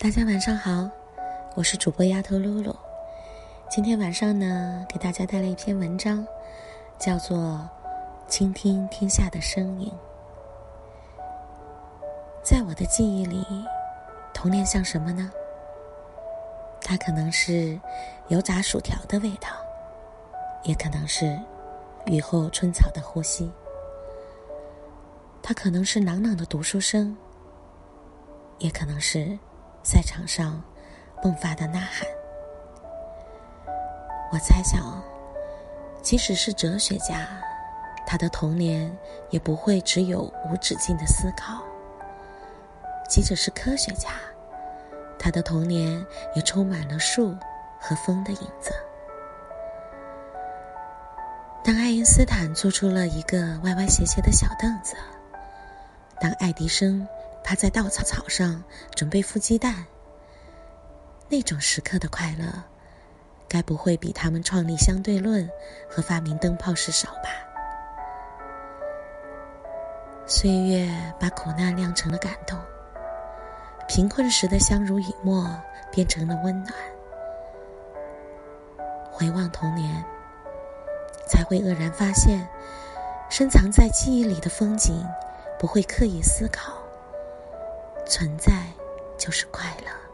大家晚上好，我是主播丫头露露。今天晚上呢，给大家带来一篇文章，叫做《倾听天下的声音》。在我的记忆里，童年像什么呢？它可能是油炸薯条的味道，也可能是雨后春草的呼吸。它可能是朗朗的读书声，也可能是。赛场上迸发的呐喊，我猜想，即使是哲学家，他的童年也不会只有无止境的思考；即使是科学家，他的童年也充满了树和风的影子。当爱因斯坦做出了一个歪歪斜斜的小凳子，当爱迪生。他在稻草草上准备孵鸡蛋，那种时刻的快乐，该不会比他们创立相对论和发明灯泡时少吧？岁月把苦难酿成了感动，贫困时的相濡以沫变成了温暖。回望童年，才会愕然发现，深藏在记忆里的风景，不会刻意思考。存在就是快乐。